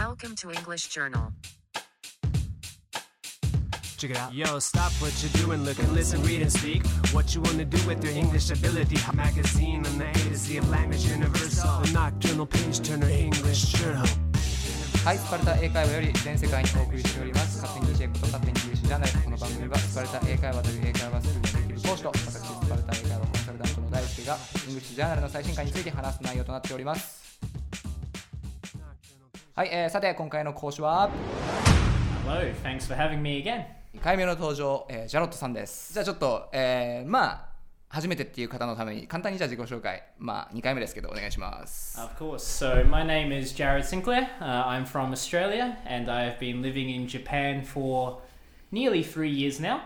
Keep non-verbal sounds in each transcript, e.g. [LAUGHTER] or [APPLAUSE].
Welcome to English Journal. Check it out. Yo, stop what you're doing, look and listen, read and speak. What you wanna do with your English ability? A magazine on the A to Z of language universal. The nocturnal page turner English journal. はい、スパルタ英会話より全世界にお送りしております。勝手に教えこと勝手にイングリッシュじゃない。この番組はスパルタ英会話という英会話スクールのできる講師と、私スパルタ英会話コンサルタントの大輔がイングリッシュジャーナルの最新刊について話す内容となっております。はい、えーさて今回の講師は Hello, thanks for having me again. 2回目の登場、えージャロットさんです。じゃあちょっと、えーまあ初めてっていう方のために簡単にじゃあ自己紹介、まあ2回目ですけどお願いします。Of course. So, my name is Jared Sinclair. Uh, I'm from Australia and I've been living in Japan for nearly three years now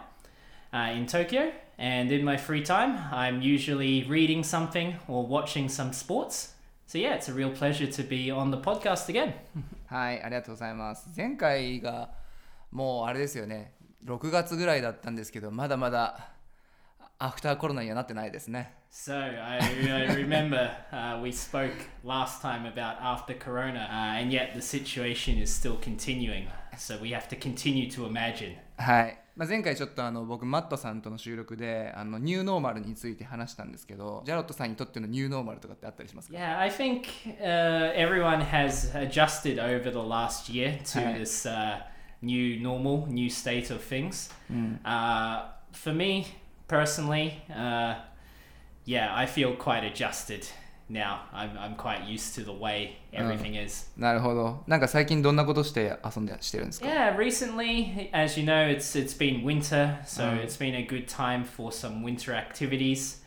uh, in Tokyo. And in my free time, I'm usually reading something or watching some sports. So, yeah, it's a real pleasure to be on the podcast again. はい、ありがとうございます。前回がもうあれですよね、6月ぐらいだったんですけど、まだまだアフターコロナにはなってないですね。So I, I remember uh, we spoke last time about after Corona, uh, and yet the situation is still continuing. So we have to continue to imagine. はい。まあ、前回ちょっとあの僕マットさんとの収録であのニューノーマルについて話したんですけどジャロットさんにとってのニューノーマルとかってあったりしますか Yeah, I think uh, everyone has adjusted over the last year to this uh, new normal, new state of things. Uh, for me personally, uh, yeah, I feel quite adjusted now. I'm, I'm quite used to the way everything is. なるほど。なんか最近どんなことして遊んでしてるんですか Yeah, recently, as you know, it's it's been winter, so Mm. it's been a good time for some winter activities.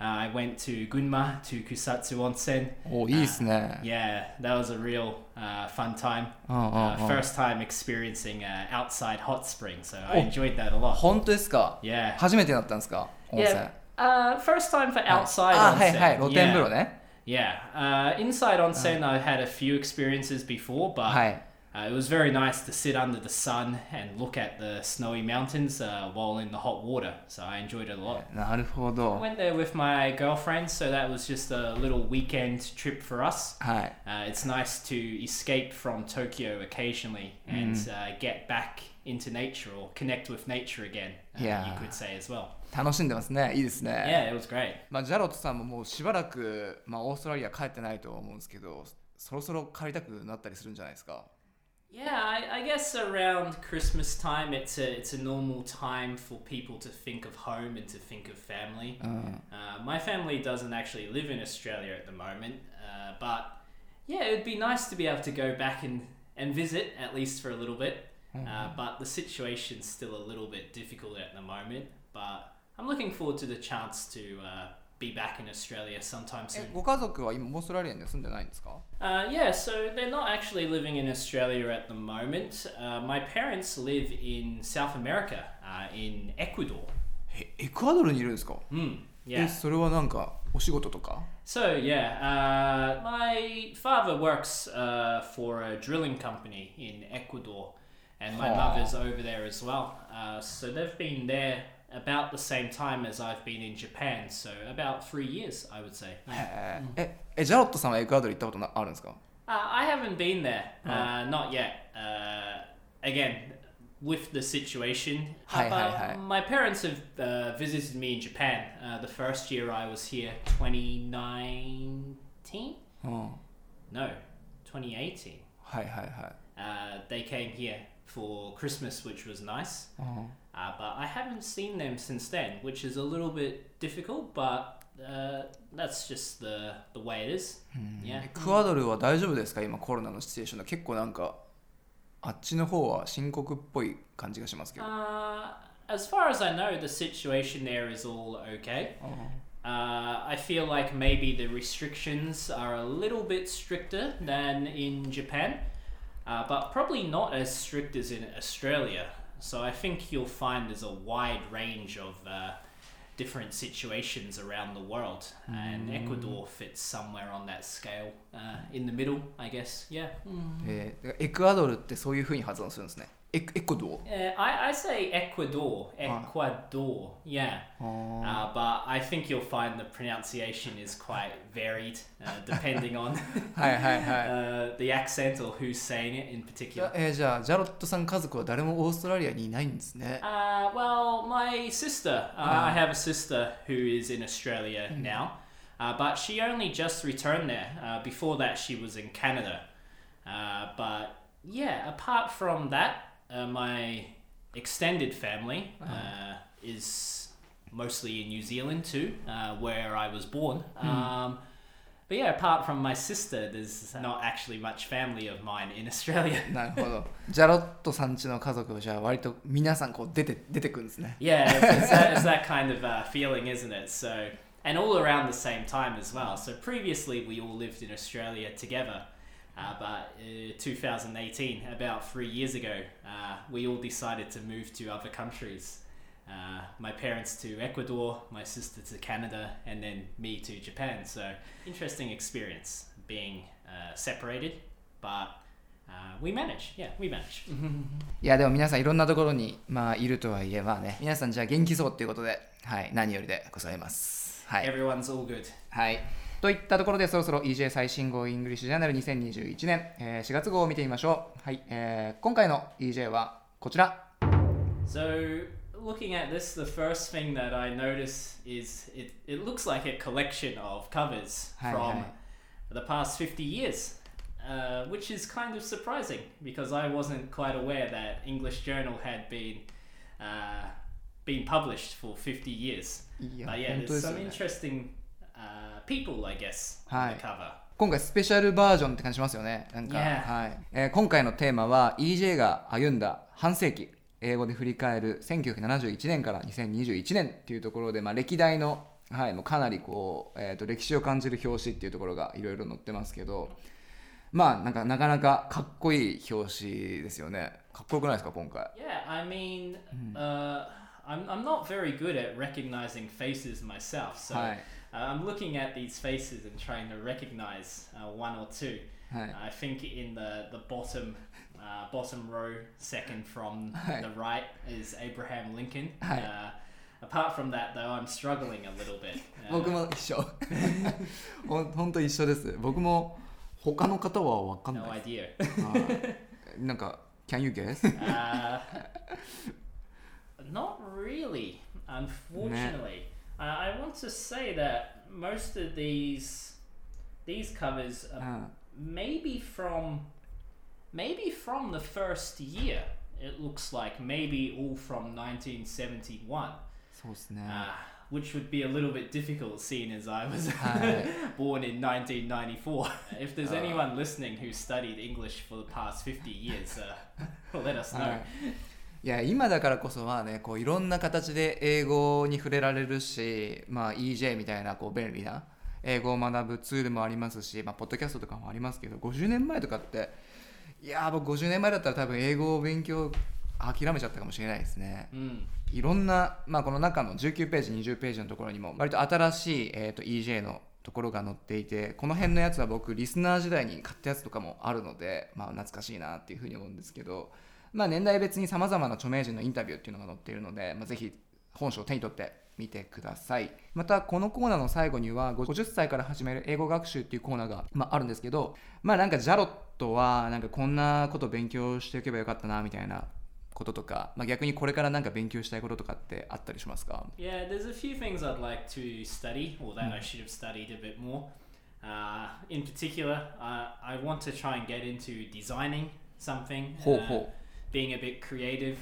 Uh, I went to Gunma to Kusatsu Onsen. おいいですね。 Yeah, that was a real uh, fun time. うんうんうん Uh, first time experiencing uh, outside hot spring, so I Oh. enjoyed that a lot. 本当ですか Yeah. 初めてだったんですか温泉 Yeah. Uh, first time for outside あ、 onsen. はいはい。露天風呂 Yeah. ね。 Yeah. Uh, inside onsen, I've had a few experiences before, but はい。 uh, it was very nice to sit under the sun and look at the snowy mountains uh, while in the hot water. So I enjoyed it a lot. なるほ I ど。 went there with my girlfriend, so that was just a little weekend trip for us. はい。 Uh, it's nice to escape from Tokyo occasionally and uh, get back into nature or connect with nature again, uh, Yeah. you could say as well. 楽しんでますね。いいですね。 Yeah, it was great. まあ、ジャロットさんももうしばらく、まあ、オーストラリア帰ってないと思うんですけどそろそろ帰りたくなったりするんじゃないですか Yeah, I, I guess around Christmas time, it's a it's a normal time for people to think of home and to think of family. Uh, my family doesn't actually live in Australia at the moment, uh, but yeah, it would be nice to be able to go back and, and visit at least for a little bit. Uh, but the situation's still a little bit difficult at the moment. But I'm looking forward to the chance to uh, be back in Australia sometime え soon. ご家族は今オーストラリアには住んでないんですか Uh, yeah, so they're not actually living in Australia at the moment. Uh, my parents live in South America, uh, in Ecuador. えエクアドルにいるんですか、 Mm, え yeah. それはなんかお仕事とか So yeah, uh, my father works uh, for a drilling company in Ecuador, and my Aw. mother's over there as well. Uh, so they've been there about the same time as I've been in Japan. So about three years, I would say. へーええジャロットさんはエクアドル行ったことなあるんですか Uh, I haven't been there, uh, not yet. Uh, again, with the situation, Hi, Uh, hi, hi. my parents have uh, visited me in Japan. Uh, the first year I was here, 2019? うん、 No, 2018. はいはいはい、 Uh, they came here for Christmas, which was nice. うん Uh, but I haven't seen them since then, which is a little bit difficult, but uh, that's just the, the way it is. Yeah. エクアドルは大丈夫ですか今コロナのシチュエーションで結構なんかあっちの方は深刻っぽい感じがしますけど、 Uh, as far as I know, the situation there is all okay. うん Uh, I feel like maybe the restrictions are a little bit stricter than in Japan, uh, but probably not as strict as in Australia. So I think you'll find there's a wide range of uh, different situations around the world, and Ecuador fits somewhere on that scale, uh, in the middle, I guess. Yeah. えーエクアドルってそういう風に発音するんですね Ecuador. Uh, I, I say Ecuador, Ecuador, yeah. Oh. Uh, but I think you'll find the pronunciation is quite varied uh, depending on [LAUGHS] [LAUGHS] uh, the accent or who's saying it in particular. Uh, well, my sister, uh, I have a sister who is in Australia now, uh, but she only just returned there. before that, she was in Canada. but yeah, apart from that, uh, my extended family uh, is mostly in New Zealand too, uh, where I was born. Um, but yeah, apart from my sister, there's not actually much family of mine in Australia. [LAUGHS] [LAUGHS] なるほどジャロットさんちの家族はじゃあ割と皆さんこう出て出てくるんですね Yeah, it's, it's, that, it's that kind of uh, feeling, isn't it? So, and all around the same time as well. So previously we all lived in Australia together, uh, but uh, 2018, about three years ago, uh, we all decided to move to other countries. Uh, my parents to Ecuador, my sister to Canada, and then me to Japan. So interesting experience being uh, separated, but uh, we manage. Yeah, we manage. [LAUGHS] いやでも皆さんいろんなところにまあいるとはいえまあね皆さんじゃあ元気そうっていうことではい何よりでございますはい Everyone's all good. はい。 といったところでそろそろ EJ 最新号イングリッシュジャーナル2021年、えー4月号を見てみましょう。はい、えー今回の EJ はこちら。So, looking at this, the first thing that I notice is it, it looks like a collection of covers from the past 50 years, uh, which is kind of surprising because I wasn't quite aware that English Journal had been uh, been published for 50 years. いや But yeah, there's some ね。interesting uh, people, I guess, on Hi. the cover. 今回スペシャルバージョンって感じしますよね。なんか、Yeah. はいえー今回のテーマは EJ が歩んだ半世紀。英語で振り返る1971年から2021年っていうところで、まあ、歴代の、はい、もうかなりこう、えー、と歴史を感じる表紙っていうところがいろいろ載ってますけどまあなんかなかなかかっこいい表紙ですよねかっこよくないですか今回？Yeah, I mean, uh, I'm, I'm not very good at recognizing faces myself. So Hi. uh, I'm looking at these faces and trying to recognize uh, one or two. Hi. I think in the, the bottom uh, bottom row, second from Hi. the right, is Abraham Lincoln. Hi. Uh, apart from that, though, I'm struggling a little bit. Uh, 僕も一緒ほんほんと一緒です僕も他の方は分かんな no [LAUGHS] い idea. は[LAUGHS] いなんか Can you guess? [LAUGHS] Uh, not really, unfortunately. uh, I want to say that most of these these covers are ah. maybe from maybe from the first year. It looks like maybe all from 1971. Uh, ah, which would be a little bit difficult, seeing as I was ah. [LAUGHS] born in 1994. if there's uh. anyone listening who studied English for the past 50 years, uh, let us know. はいいや今だからこそまあねこういろんな形で英語に触れられるし、まあ、EJ みたいなこう便利な英語を学ぶツールもありますし、まあ、ポッドキャストとかもありますけど50年前とかっていやー僕50年前だったら多分英語を勉強諦めちゃったかもしれないですね Mm. いろんな、まあ、この中の19ページ20ページのところにも割と新しい、えー、と EJ のところが載っていてこの辺のやつは僕リスナー時代に買ったやつとかもあるので、まあ、懐かしいなっていうふうに思うんですけど、まあ、年代別にさまざまな著名人のインタビューっていうのが載っているので、まあ、ぜひ本書を手に取ってみてくださいまたこのコーナーの最後には50歳から始める英語学習っていうコーナーが、まあ、あるんですけどまあなんかジャロットはなんかこんなこと勉強しておけばよかったなみたいなこととか、まあ、逆にこれからなんか勉強したいこととかってあったりしますか？Yeah, there's a few things I'd like to study, or that I should have studied a bit more. Uh, in particular, uh, I want to try and get into designing something, Ho, uh, ho. being a bit creative.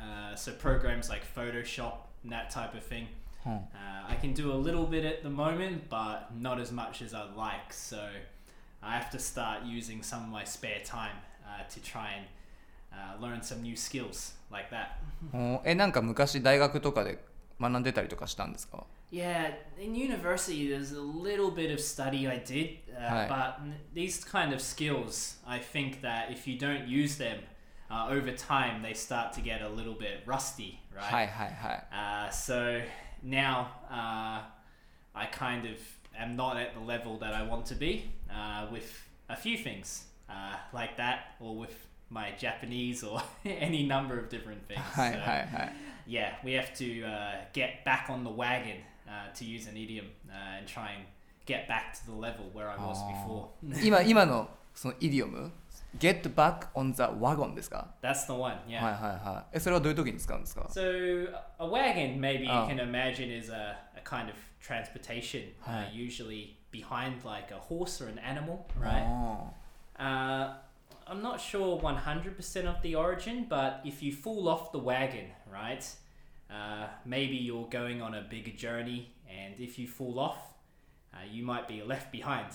Uh, so programs like Photoshop and that type of thing. うん Uh, I can do a little bit at the moment, but not as much as I'd like. So I have to start using some of my spare time uh, to try and uh, learn some new skills like that. [LAUGHS] おえなんか昔大学とかで学んでたりとかしたんですか Yeah, in university, there's a little bit of study I did, uh, Right. but n- these kind of skills, I think that if you don't use them uh, over time, they start to get a little bit rusty, はい right? はいはい Uh, so now uh, I kind of am not at the level that I want to be uh, with a few things uh, like that, or with my Japanese or [LAUGHS] any number of different things. はい So, はいはい yeah, we have to uh, get back on the wagon uh, to use an idiom uh, and try and get back to the level where I was before. [LAUGHS] 今今のそのイディオム Get back on the wagon ですか That's the one, はい yeah. はいはいえそれはどういう時に使うんですか So a wagon, maybe you Oh. can imagine, is a, a kind of transportation, uh, Hi. usually behind like a horse or an animal, right? あ Uh, I'm not sure 100% of the origin, but if you fall off the wagon, right, uh, maybe you're going on a bigger journey, and if you fall off, uh, you might be left behind.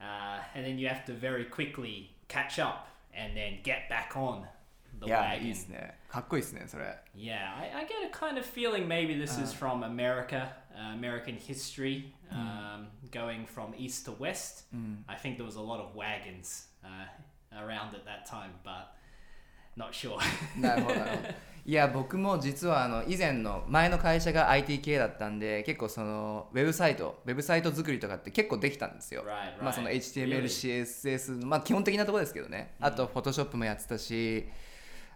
Uh, and then you have to very quickly catch up and then get back on ー the いや wagon. いいですねかっこいいですねそれ Yeah, I, I get a kind of feeling maybe this is from America, uh, American history, um, going from east to west. I think there was a lot of wagons uh, around at that time, but not sure. なるほどなるほど [LAUGHS] いや僕も実はあの以前の前の会社が IT 系だったんで結構そのウェブサイトウェブサイト作りとかって結構できたんですよ Right, まあその right. HTML? CSS のまあ基本的なところですけどねあと Photoshop もやってたし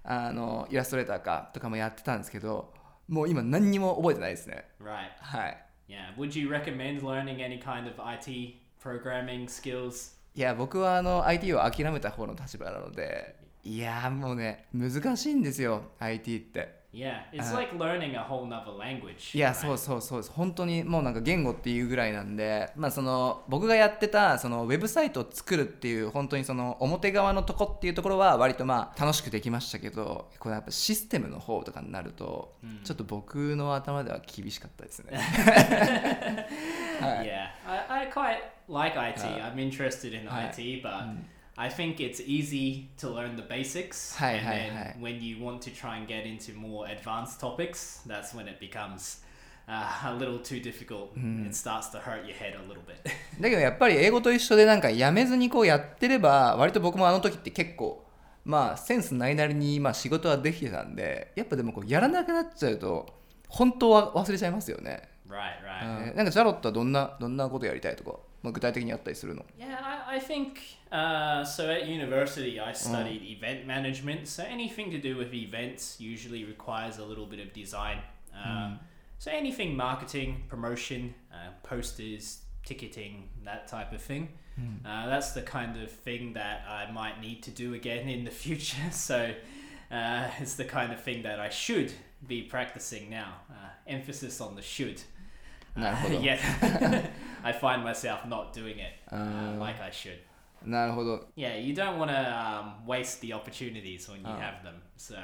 あのイラストレーターかとかもやってたんですけどもう今何にも覚えてないですね right. はい Yeah. Would you recommend learning any kind of IT programming skills? いや僕はあの IT を諦めた方の立場なのでいやもうね難しいんですよ IT って Yeah, it's Uh, like learning a whole nother language. いや?そうそうそう本当にもうなんか言語っていうぐらいなんでまあその僕がやってたそのウェブサイトを作るっていう本当にその表側のとこっていうところは割とまあ楽しくできましたけどこれやっぱシステムの方とかになるとちょっと僕の頭では厳しかったですね [LAUGHS] Yeah, I, I quite like IT. Uh, I'm interested in. IT, but I think it's easy to learn the basics. Hi, and hi, then hi. when you want to try and get into more advanced topics, that's when it becomes uh, a little too difficult. It starts to hurt your head a little bit. だけどやっぱり英語と一緒でなんかやめずにこうやってれば割と僕もあの時って結構まあセンスないなりにまあ仕事はできてたんでやっぱでもこうやらなくなっちゃうと本当は忘れちゃいますよね right, right. えーなんかジャロットはどんなどんなことやりたいとか、まあ、具体的にあったりするの Yeah, I, I think uh, so. At university, I studied event management. So anything to do with events usually requires a little bit of design. Um, So anything marketing, promotion, uh, posters, ticketing, that type of thing. Uh, that's the kind of thing that I might need to do again in the [LAUGHS] future. So uh, it's the kind of thing that I should be practicing now. Uh, emphasis on the should. Uh, なるほど [LAUGHS] yet [LAUGHS] I find myself not doing it uh, like I should. なるほど Yeah, you don't want to um, waste the opportunities when you Oh. have them. So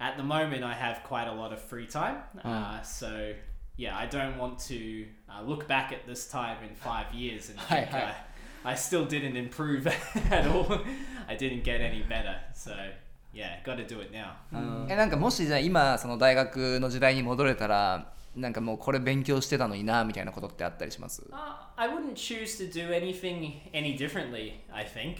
at the moment, I have quite a lot of free time. Uh, so yeah, I don't want to uh, look back at this time in five years and Hi, think hi. uh, I still didn't improve [LAUGHS] at all. I didn't get any better. So yeah, got to do it now. えなんかもしじゃあ今その大学の時代に戻れたら なんかもうこれ勉強してたのになみたいなことってあったりします Uh, I wouldn't choose to do anything any differently, I think.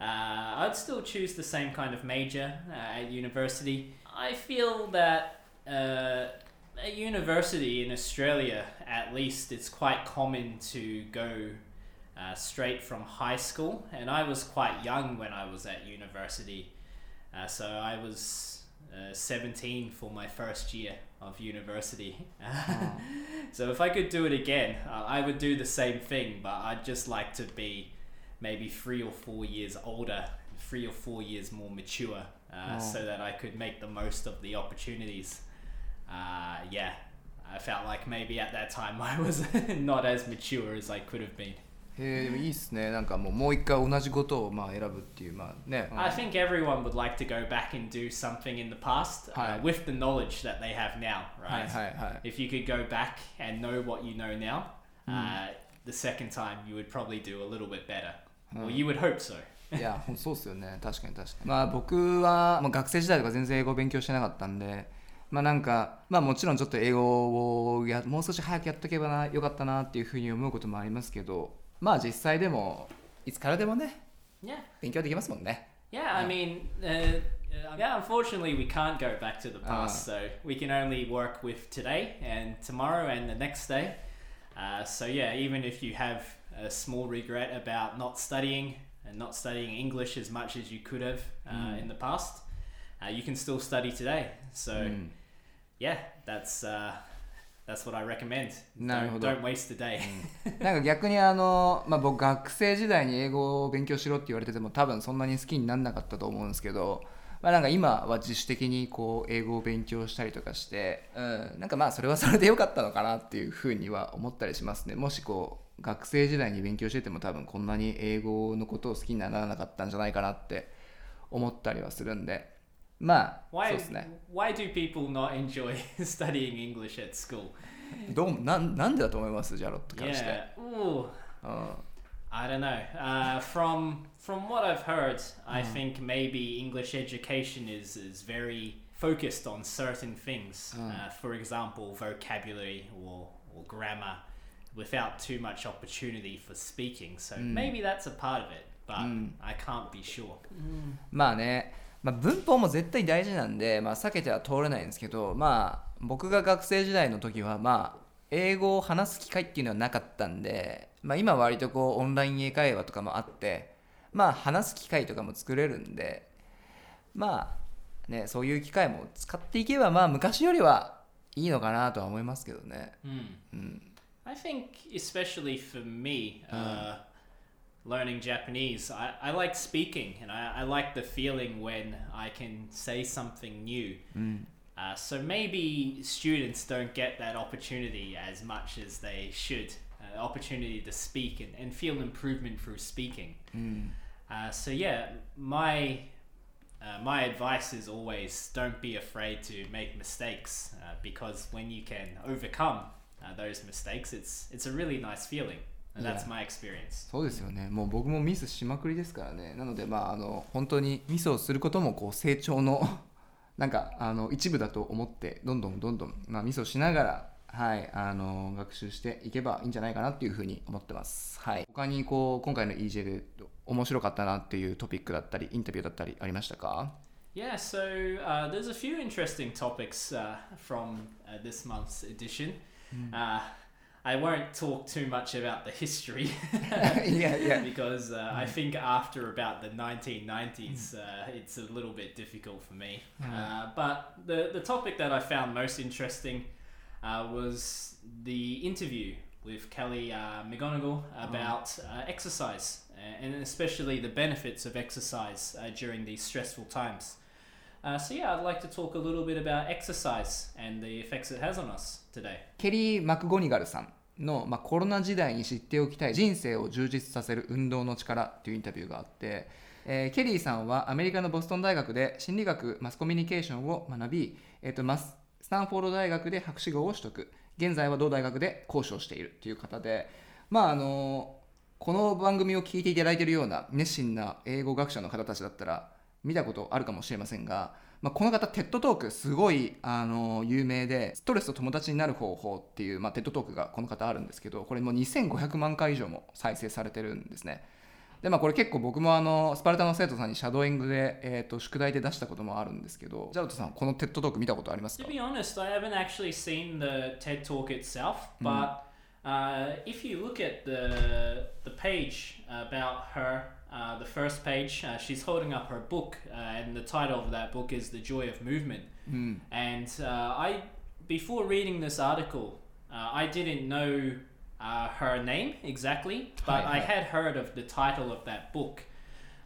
Uh, I'd still choose the same kind of major uh, at university. I feel that uh, at university in Australia, at least, it's quite common to go uh, straight from high school. And I was quite young when I was at university. Uh, so I was uh, 17 for my first year of university. [LAUGHS] so if I could do it again, uh, I would do the same thing, but I'd just like to be maybe three or four years older, three or four years more mature, uh, so that I could make the most of the opportunities. Uh, yeah, I felt like maybe at that time [LAUGHS] I was not as mature as I could have been. へえでもいいっすねなんかもうもう一回同じことをまあ選ぶっていうまあね、I think everyone would like to go back and do something in the past uh, with the knowledge that they have now, はい right? はいはい If you could go back and know what you know now, uh, the second time you would probably do a little bit better. Well, you would hope so. いやそうっすよね確かに確かにまあ僕は、まあ、学生時代とか全然英語勉強してなかったんでまあなんかまあもちろんちょっと英語をやもう少し早くやっとけばなよかったなっていうふうに思うこともありますけどまあ実際でもいつからでもね Yeah. 勉強できますもんね Yeah, I mean, uh, uh, yeah, unfortunately, we can't go back to the past, so we can only work with today and tomorrow and the next day. Uh, so, yeah, even if you have a small regret about not studying and not studying English as much as you could have uh, in the past, uh, you can still study today. So, yeah, that's uh, that's what I recommend. なるほど don't waste a day. [LAUGHS] なんか逆にあの、まあ、僕学生時代に英語を勉強しろって言われてても多分そんなに好きにならなかったと思うんですけど、まあ、なんか今は自主的にこう英語を勉強したりとかして、うん、なんかまあそれはそれで良かったのかなっていうふうには思ったりしますねもしこう学生時代に勉強してても多分こんなに英語のことを好きにならなかったんじゃないかなって思ったりはするんでまあそう Why ですね why do people not enjoy [LAUGHS] studying English at school? どうなんなんでだと思いますジャロットからして、 Yeah. Ooh. うん I don't know. Uh, from from what I've heard, I think maybe English education is is very focused on certain things. Uh, for example, vocabulary or or grammar, without too much opportunity for speaking. So maybe that's a part of it, but I can't be sure. まあね、 まあ、文法も絶対大事なんで、まあ、避けては通れないんですけど、まあ、僕が学生時代の時は、まあ、英語を話す機会っていうのはなかったんで、まあ、今は割とこうオンライン英会話とかもあって、まあ、話す機会とかも作れるんで、まあね、そういう機会も使っていけば、まあ、昔よりはいいのかなとは思いますけどね。I think, especially for me, uh, learning Japanese, I, I like speaking and I, I like the feeling when I can say something new. Uh, so maybe students don't get that opportunity as much as they should. Uh, opportunity to speak and, and feel improvement through speaking. Uh, so yeah, my uh, my advice is always don't be afraid to make mistakes uh, because when you can overcome uh, those mistakes, it's it's a really nice feeling, that's my experience. そうですよね。もう僕もミスしまくりですからね。なのでまああの本当にミスをすることもこう成長の [LAUGHS] なんかあの一部だと思ってどんどんどんどん、まあ、ミスをしながらはいあの学習していけばいいんじゃないかなっていうふうに思ってます。はい。他にこう今回の EJ で面白かったなっていうトピックだったりインタビューだったりありましたか？Yeah, so uh, there's a few interesting topics uh, from uh, this month's edition. Uh, I won't talk too much about the history. [LAUGHS] [LAUGHS] yeah, yeah. Because uh, mm. I think after about the 1990s, mm. uh, it's a little bit difficult for me. Mm. Uh, but the, the topic that I found most interesting uh, was the interview with Kelly uh, McGonigal mm. about uh, exercise and especially the benefits of exercise during these stressful times. Uh, so, yeah, I'd like to talk a little bit about exercise and the effects it has on us today. ケリー・マクゴニガルさんの、まあ、コロナ時代に知っておきたい人生を充実させる運動の力っていうインタビューがあって、えーケリーさんはアメリカのボストン大学で心理学マスコミュニケーションを学び、えー、とマススタンフォード大学で博士号を取得現在は同大学で講師をしているという方でまああのこの番組を聞いていただいているような熱心な英語学者の方たちだったら見たことあるかもしれませんが、まあ、この方テッドトークすごいあの有名でストレスと友達になる方法っていう、まあ、テッドトークがこの方あるんですけどこれもう2500万回以上も再生されてるんですね。でまあこれ結構僕もあのスパルタの生徒さんにシャドーイングで、えー、と宿題で出したこともあるんですけどジャロットさんこのテッドトーク見たことありますか？To be honest, I haven't actually seen the TED Talk itself, but uh, if you look at the the page about her, uh, the first page, uh, she's holding up her book, uh, and the title of that book is "The Joy of Movement." And uh, I, before reading this article, uh, I didn't know uh, her name exactly, but Hi, I had heard of the title of that book,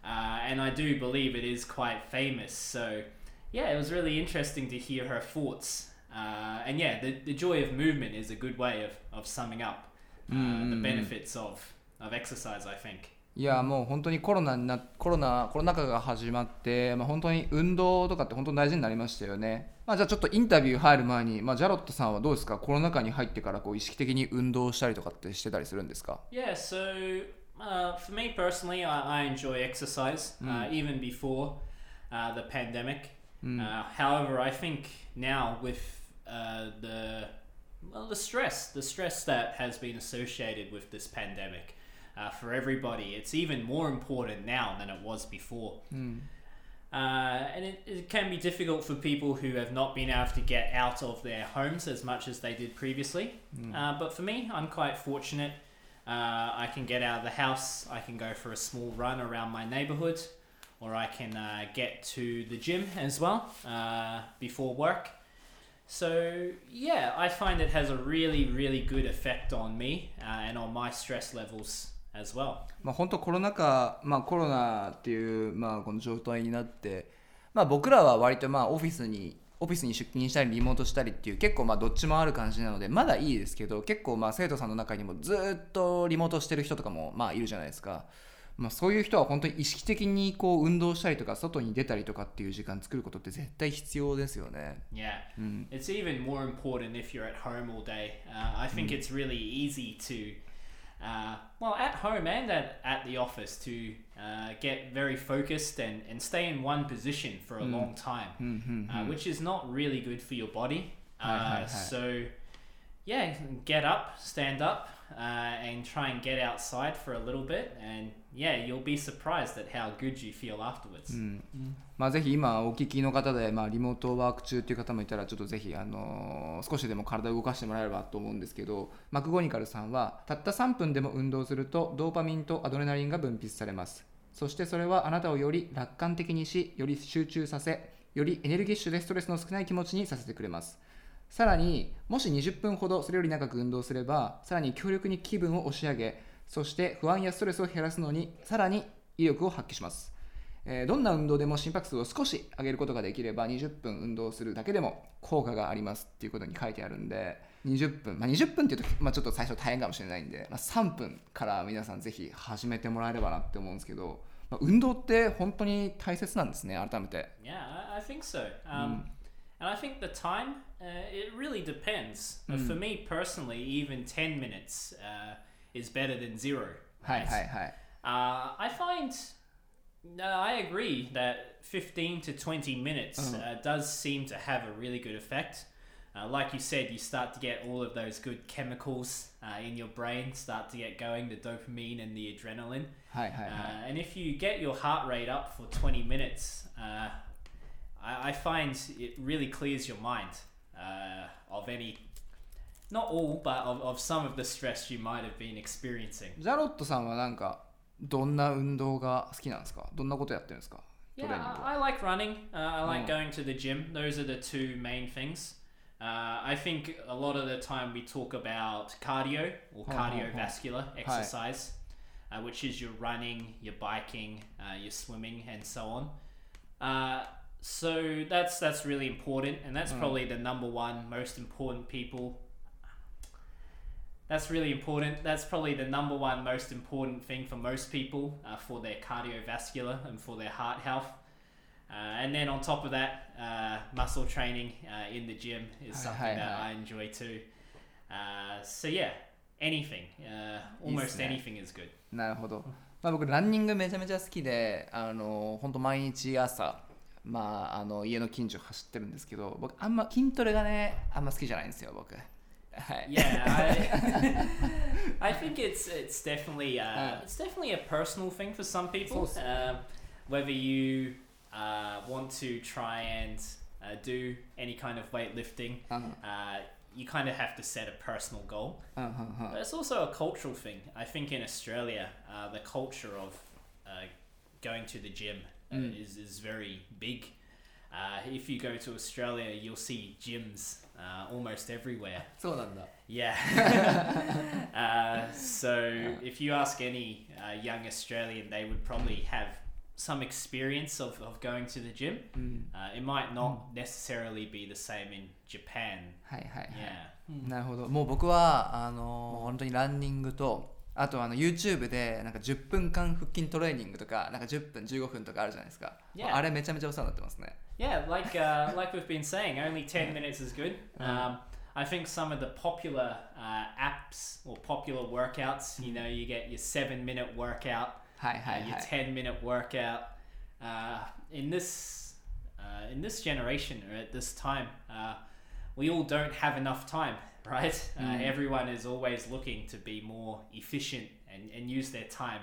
uh, and I do believe it is quite famous. So, yeah, it was really interesting to hear her thoughts. Uh, and yeah, the, the joy of movement is a good way of, of summing up uh, the benefits of, of exercise, I think. いやもう本当にコロナになコロナコロナ禍が始まって、まあ、本当に運動とかって本当に大事になりましたよね、まあ、じゃあちょっとインタビュー入る前に、まあ、ジャロットさんはどうですかコロナ禍に入ってからこう意識的に運動したりとかってしてたりするんですか Yeah, so uh, for me personally, I, I enjoy exercise uh, even before uh, the pandemic. Uh, however, I think now with uh, the well, the stress, the stress that has been associated with this pandemic uh, for everybody, it's even more important now than it was before. Uh, and it, it can be difficult for people who have not been able to get out of their homes as much as they did previously. Uh, but for me, I'm quite fortunate. Uh, I can get out of the house, I can go for a small run around my neighborhood, or I can uh, get to the gym as well uh, before work. So, yeah, I find it has a really, really good effect on me uh, and on my stress levels as well. まあ本当コロナ禍、まあ、コロナっていう、まあ、この状態になって、まあ、僕らは割とまあオフィスにオフィスに出勤したりリモートしたりっていう結構まあどっちもある感じなのでまだいいですけど結構まあ生徒さんの中にもずっとリモートしてる人とかもまあいるじゃないですか、まあ、そういう人は本当に意識的にこう運動したりとか外に出たりとかっていう時間作ることって絶対必要ですよね。Yeah, it's even more important if you're at home all day. Uh, I think it's really easy to, uh, well, at home and at, at the office to uh, get very focused and, and stay in one position for a long time, uh, which is not really good for your body. Hi, hi, hi. Uh, so, yeah, get up, stand up, uh, and try and get outside for a little bit. And yeah, you'll be surprised at how good you feel afterwards. まあ、ぜひ今お聞きの方で、まあ、リモートワーク中っていう方もいたらちょっとぜひ、あのー少しでも体を動かしてもらえればと思うんですけどマクゴニカルさんはたった3分でも運動するとドーパミンとアドレナリンが分泌されますそしてそれはあなたをより楽観的にしより集中させよりエネルギッシュでストレスの少ない気持ちにさせてくれますさらにもし20分ほどそれより長く運動すればさらに強力に気分を押し上げそして不安やストレスを減らすのにさらに威力を発揮します。えーどんな運動でも心拍数を少し上げることができれば20分運動するだけでも効果がありますっていうことに書いてあるんで20分、まあ、20分っていうと、まあ、ちょっと最初大変かもしれないんで、まあ、3分から皆さんぜひ始めてもらえればなって思うんですけど、まあ、運動って本当に大切なんですね改めて。Yeah, I, think so. Um, And I think the time, uh, it really depends. Mm. For hmm. me personally, even 10 minutes uh, is better than zero. Hi, hi, hi. Uh, I find, no, I agree that 15 to 20 minutes hmm. uh, does seem to have a really good effect. Uh, like you said, you start to get all of those good chemicals in your brain start to get going, the dopamine and the adrenaline. Hi, hi, hi. and if you get your heart rate up for 20 minutes, I, I find it really clears your mind uh, of any, not all, but of, of some of the stress you might have been experiencing. ジャロットさんはなんかどんな運動が好きなんですかどんなことやってるんですかト Yeah, レーニングは I, I like running. Uh, I like Oh. going to the gym. Those are the two main things. Uh, I think a lot of the time we talk about cardio or Oh, oh, oh. cardiovascular exercise, uh, which is your running, your biking, uh, your swimming, and so on. Uh, so that's that's really important, and that's probably the number one most important people. That's really important. That's probably the number one most important thing for most people uh, for their cardiovascular and for their heart health. Uh, and then on top of that, uh, muscle training uh, in the gym is Hi, something hi, that hi. I enjoy too. Uh, so yeah, anything, uh, almost Yes, anything is good. なるほど、まあ、僕ランニングめちゃめちゃ好きであの本当毎日朝 まああの家の近所走ってるんですけど僕あんま筋トレがねあんま好きじゃないんですよ僕はい Yeah, I, I think it's it's definitely uh, Uh. it's definitely a personal thing for some people. Um, whether you uh, want to try and uh, do any kind of weightlifting, uh, you kind of have to set a personal goal. But it's also a cultural thing. I think in Australia, uh, the culture of uh, going to the gym uh, Mm. is, is very big. Uh, if you go to Australia, you'll see gyms uh, almost everywhere. そうなんだ Yeah. [LAUGHS] [LAUGHS] uh, so if you ask any uh, young Australian, they would probably have some experience of, of going to the gym. うん、 Uh, it might not necessarily be the same in Japan. はいはいはい、 Yeah. なるほどもう僕はあの本当にランニングと あとあの YouTube でなんか10分間腹筋トレーニングとかなんか10分15分とかあるじゃないですか、Yeah. あれめちゃめちゃお世話になってますね Yeah, like uh, like we've been saying, only ten minutes is good. Um, I think some of the popular uh, apps or popular workouts, you know, you get your seven minute workout, はいはい uh, は your い ten minute workout. Uh, in this uh, in this generation or at this time, uh, we all don't have enough time, right? Uh, Mm. everyone is always looking to be more efficient and, and use their time.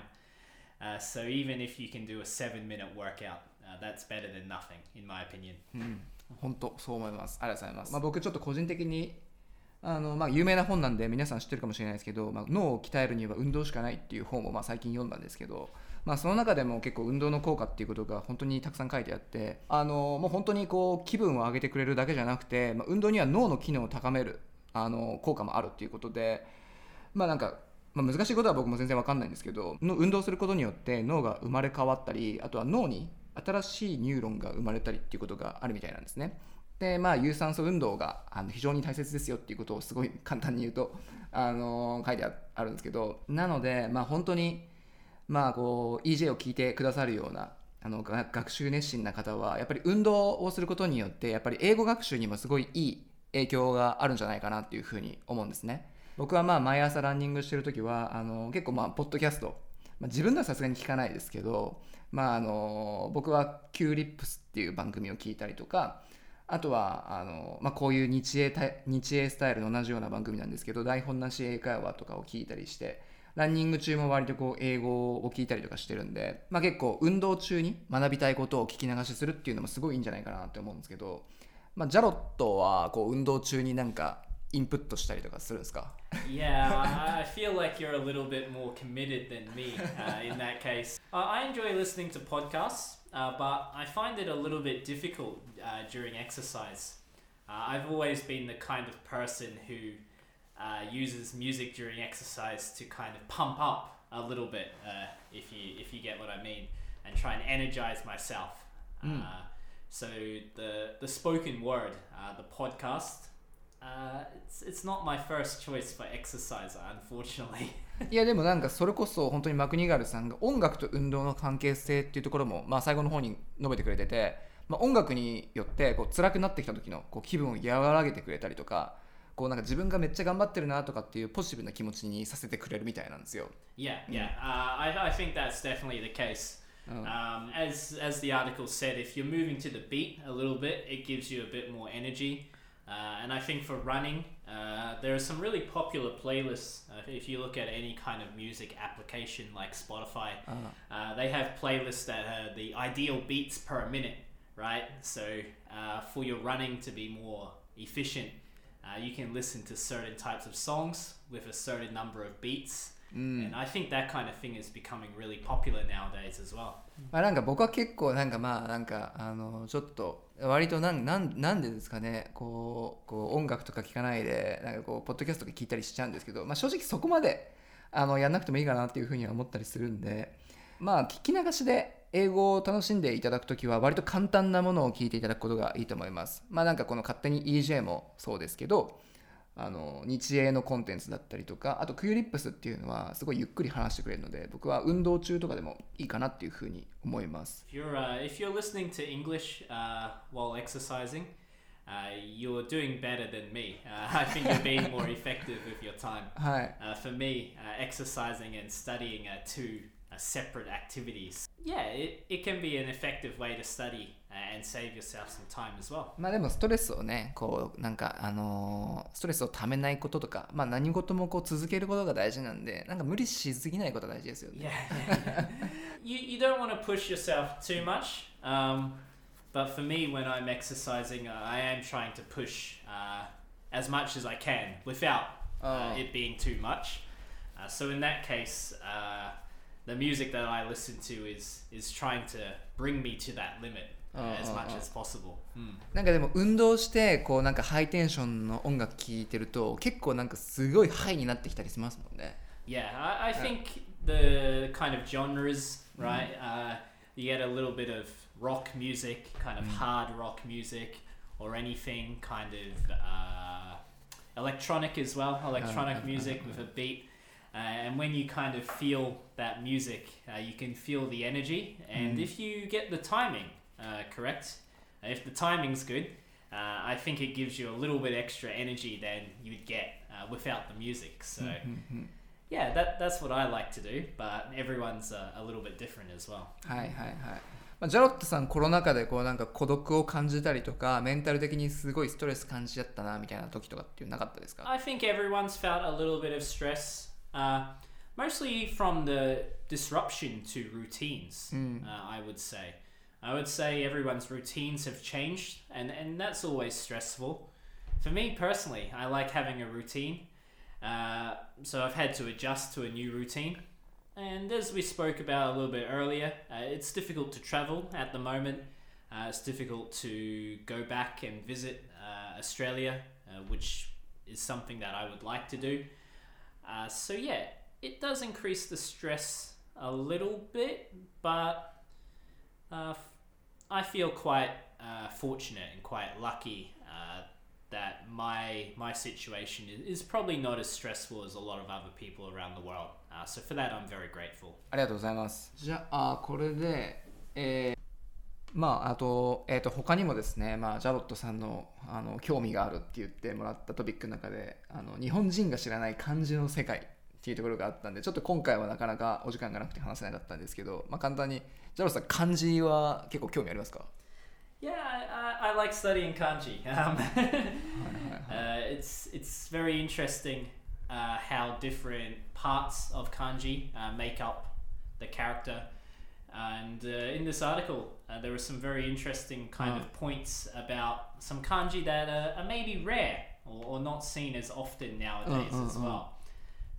Uh, so even if you can do a seven minute workout, uh, that's better than nothing, in my opinion. うん、本当そう思いますありがとうございます、まあ、僕ちょっと個人的にあのまあ、有名な本なんで皆さん知ってるかもしれないですけど、まあ、脳を鍛えるには運動しかないっていう本をまあ最近読んだんですけど、まあ、その中でも結構運動の効果っていうことが本当にたくさん書いてあってあのもう本当にこう気分を上げてくれるだけじゃなくて、まあ、運動には脳の機能を高めるあの効果もあるっていうことでまあなんかまあ、難しいことは僕も全然わかんないんですけど運動することによって脳が生まれ変わったりあとは脳に新しいニューロンが生まれたりっていうことがあるみたいなんですね。でまあ有酸素運動があの非常に大切ですよっていうことをすごい簡単に言うと、あのー、書いてあるんですけどなのでまあ本当にまあこう EJ を聞いてくださるようなあの学習熱心な方はやっぱり運動をすることによってやっぱり英語学習にもすごいいい影響があるんじゃないかなっていうふうに思うんですね。僕はまあ毎朝ランニングしてる時はあの結構まあポッドキャスト、まあ、自分ではさすがに聞かないですけどまああの僕は Q リップスっていう番組を聞いたりとかあとはあの、まあ、こういう日英日英スタイルの同じような番組なんですけど台本なし英会話とかを聞いたりしてランニング中も割とこう英語を聞いたりとかしてるんで、まあ、結構運動中に学びたいことを聞き流しするっていうのもすごいいいんじゃないかなって思うんですけど、まあ、ジャロットはこう運動中になんかインプットしたりとかするんですか Yeah, I feel like you're a little bit more committed than me uh, in that case. Uh, I enjoy listening to podcasts. uh, but I find it a little bit difficult uh, during exercise. Uh, I've always been the kind of person who uh, uses music during exercise to kind of pump up a little bit, uh, if you if you get what I mean, and try and energize myself. Mm. So the the spoken word, the podcast, uh, it's, it's not my first choice for exercise, unfortunately. [LAUGHS] いやでもなんかそれこそ本当にマクニガルさんが音楽と運動の関係性っていうところも、まあ、最後の方に述べてくれてて、まあ、音楽によってこう辛くなってきた時のこう気分を和らげてくれたりとかこうなんか自分がめっちゃ頑張ってるなとかっていうポジティブな気持ちにさせてくれるみたいなんですよ。Yeah, yeah.、Uh, I, I think that's definitely the case. Um, as, as the article said, if you're moving to the beat a little bit, it gives you a bit more energy. Uh, and I think for running, uh, there are some really popular playlists. Uh, if you look at any kind of music application like Spotify, uh-huh. uh, they have playlists that are the ideal beats per minute, right? So uh, for your running to be more efficient, uh, you can listen to certain types of songs with a certain number of beats. Mm. And I think that kind of thing is becoming really popular nowadays as well. まあなんか僕は結構なんかまあなんかあのちょっと割となんなんなんでですかねこうこう音楽とか聴かないでなんかこうポッドキャストとか聞いたりしちゃうんですけど、まあ、正直そこまであのやんなくてもいいかなっていうふうには思ったりするんでまあ聞き流しで英語を楽しんでいただくときは割と簡単なものを聞いていただくことがいいと思います。まあなんかこの勝手に EJ もそうですけどあの日英のコンテンツだったりとかあとクユリップスっていうのはすごいゆっくり話してくれるので僕は運動中とかでもいいかなっていうふうに思います。If you're,、uh, if you're listening to English、uh, while exercising, uh, you're doing better than me. Uh, I think you're being more effective with your time. はい。Uh, for me, uh, exercising and studying are two uh, separate activities. Yeah, it, it can be an effective way to study and save yourself some time as well. まあでもストレスをね、こうなんかあのー、ストレスをためないこととか、まあ何事もこう続けることが大事なんで、なんか無理しすぎないことが大事ですよね。Yeah. [LAUGHS] you you don't want to push yourself too much. Um, but for me, when I'm exercising, uh, I am trying to push uh, as much as I can without uh, oh. it being too much. Uh, so in that case, uh, the music that I listen to is is trying to bring me to that limit. as much as possible、なんかでも運動してこうなんかハイテンションの音楽聴いてると結構なんかすごいハイになってきたりしますもんね。Yeah, I, I think the kind of genres, right? Uh, you get a little bit of rock music, kind of hard rock music, or anything kind of uh, electronic as well, electronic music with a beat. Uh, and when you kind of feel that music, uh, you can feel the energy. And mm. if you get the timing uh, correct, if the timing's good, uh, I think it gives you a little bit extra energy than you'd get uh, without the music. So, mm-hmm. yeah, that, that's what I like to do, but everyone's a little bit different as well. はいはいはい。まあ、ジャロットさんコロナ禍でこうなんか孤独を感じたりとかメンタル的にすごいストレス感じちゃったなみたいな時とかっていうなかったですか I think everyone's felt a little bit of stress Uh, mostly from the disruption to routines, mm. uh, I would say. I would say everyone's routines have changed, and, and that's always stressful. for me personally, I like having a routine. Uh, so I've had to adjust to a new routine. And as we spoke about a little bit earlier, uh, it's difficult to travel at the moment. Uh, it's difficult to go back and visit uh, Australia, uh, which is something that I would like to do. Uh, so, yeah, it does increase the stress a little bit, but uh, I feel quite uh, fortunate and quite lucky uh, that my my situation is, is probably not as stressful as a lot of other people around the world. Uh, so for that, I'm very grateful. ありがとうございます。じゃあ、これで、えーまあ、あと、えっ、と、他にもですね、まあ、ジャロットさんの、あの、興味があるって言ってもらったトピックの中で、あの、日本人が知らない漢字の世界っていうところがあったんで、ちょっと今回はなかなかお時間がなくて話せなかったんですけど、まあ、簡単に、ジャロさん、漢字は結構興味ありますか Yeah, I, I, like studying kanji. Um, uh, it's it's very interesting uh, how different parts of kanji uh, make up the character. And uh, in this article, uh, there were some very interesting kind Ah. of points about some kanji that are, are maybe rare or, or not seen as often nowadays uh, as uh. well.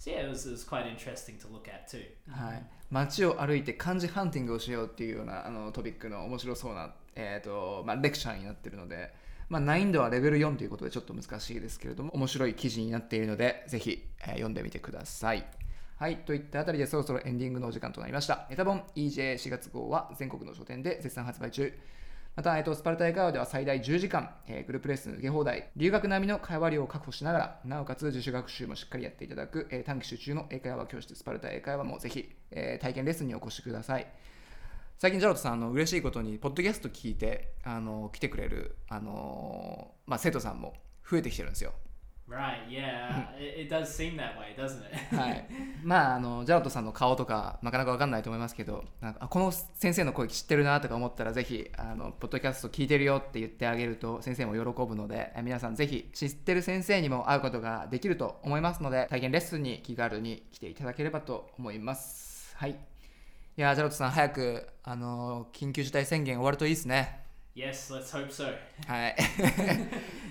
So yeah, it was, it was quite interesting to look at too. はい、街を歩いて漢字ハンティングをしようっていうようなあのトピックの面白そうな、えーとまあ、レクチャーになっているので、まあ、難易度はレベル4ということでちょっと難しいですけれども面白い記事になっているのでぜひ、えー読んでみてください。はい、といったあたりでそろそろエンディングのお時間となりました。ネタ本 EJ4 月号は全国の書店で絶賛発売中。また、えっと、スパルタ英会話では最大10時間、えーグループレッスン受け放題、留学並みの会話量を確保しながら、なおかつ自主学習もしっかりやっていただく、えー短期集中の英会話教室、スパルタ英会話もぜひ、えー体験レッスンにお越しください。最近、ジャロットさん、あの嬉しいことに、ポッドキャスト聞いて、あの来てくれる、あのまあ、生徒さんも増えてきてるんですよ。Right, yeah, it, does seem that way, doesn't it? [LAUGHS] はい、まああのジャロットさんの顔とかなかなか分かんないと思いますけどなんかあこの先生の声知ってるなとか思ったらぜひあのポッドキャスト聞いてるよって言ってあげると先生も喜ぶのでえ皆さんぜひ知ってる先生にも会うことができると思いますので体験レッスンに気軽に来ていただければと思います。はい。いやージャロットさん早くあの緊急事態宣言終わるといいですね。Yes, let's hope so. [LAUGHS] はい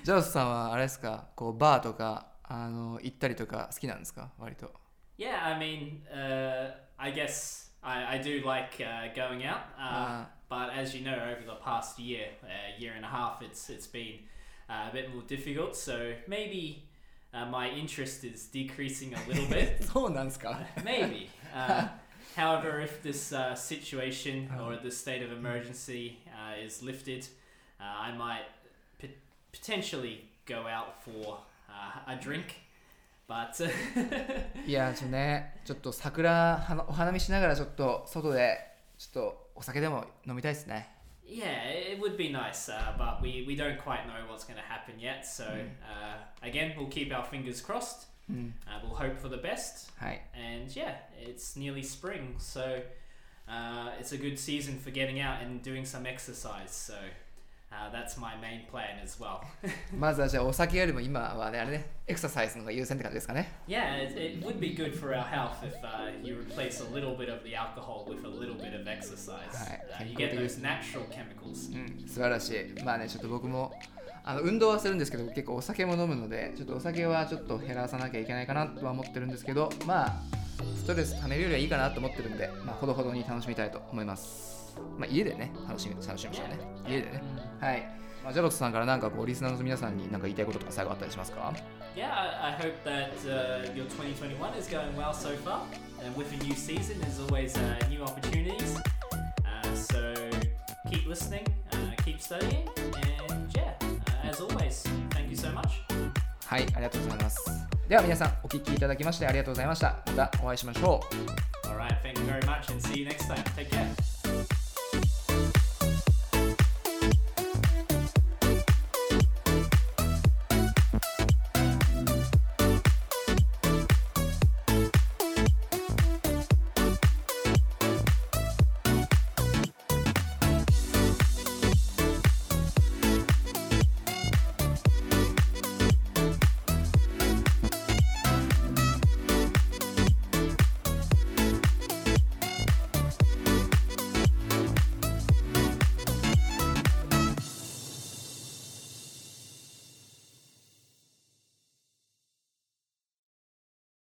ジャロットさんはあれですかこうバーとかあの行ったりとか好きなんですか割と Yeah, I mean, uh, I guess I, I do like uh, going out, uh, Ah. but as you know, over the past year, uh, year and a half, it's it's been uh, a bit more difficult. So maybe uh, my interest is decreasing a little bit. そうなんですか [LAUGHS] maybe. Uh, however, if this uh, situation or this state of emergency uh, is lifted, uh, I might p- potentially go out for uh, a drink. But [LAUGHS] いやちょっとねちょっと桜はなお花見しながらちょっと外でちょっとお酒でも飲みたいですね Yeah, it would be nice, uh, but we, we don't quite know what's going to happen yet. So, uh, again, we'll keep our fingers crossed. うん、 Uh, we'll hope for the best. はい And yeah, it's nearly spring, so uh, it's a good season for getting out and doing some exercise. So, [LAUGHS] まずはじゃあお酒よりも今はね、あれね、エクササイズの方が優先って感じですかね。Yeah, うん、素晴らしい。まあね、ちょっと僕もあの運動はするんですけど、結構お酒も飲むので、ちょっとお酒はちょっと減らさなきゃいけないかなとは思ってるんですけど、まあ、ストレスためるよりはいいかなと思ってるんで、まあ、ほどほどに楽しみたいと思います。まあ家でね楽しみ楽しみましょうね家でねはい、まあ、ジャロットさんからなんかこうリスナーの皆さんに何か言いたいこととか最後あったりしますか Yeah, I, I hope that uh, your 2021 is going well so far. And with a new season, there's always uh, new opportunities. Uh, so keep listening, uh, keep studying, and yeah, uh, as always, thank you so much. はいありがとうございますでは皆さんお聞きいただきましてありがとうございましたまたお会いしましょう All right, thank you very much, and see you next time. Take care.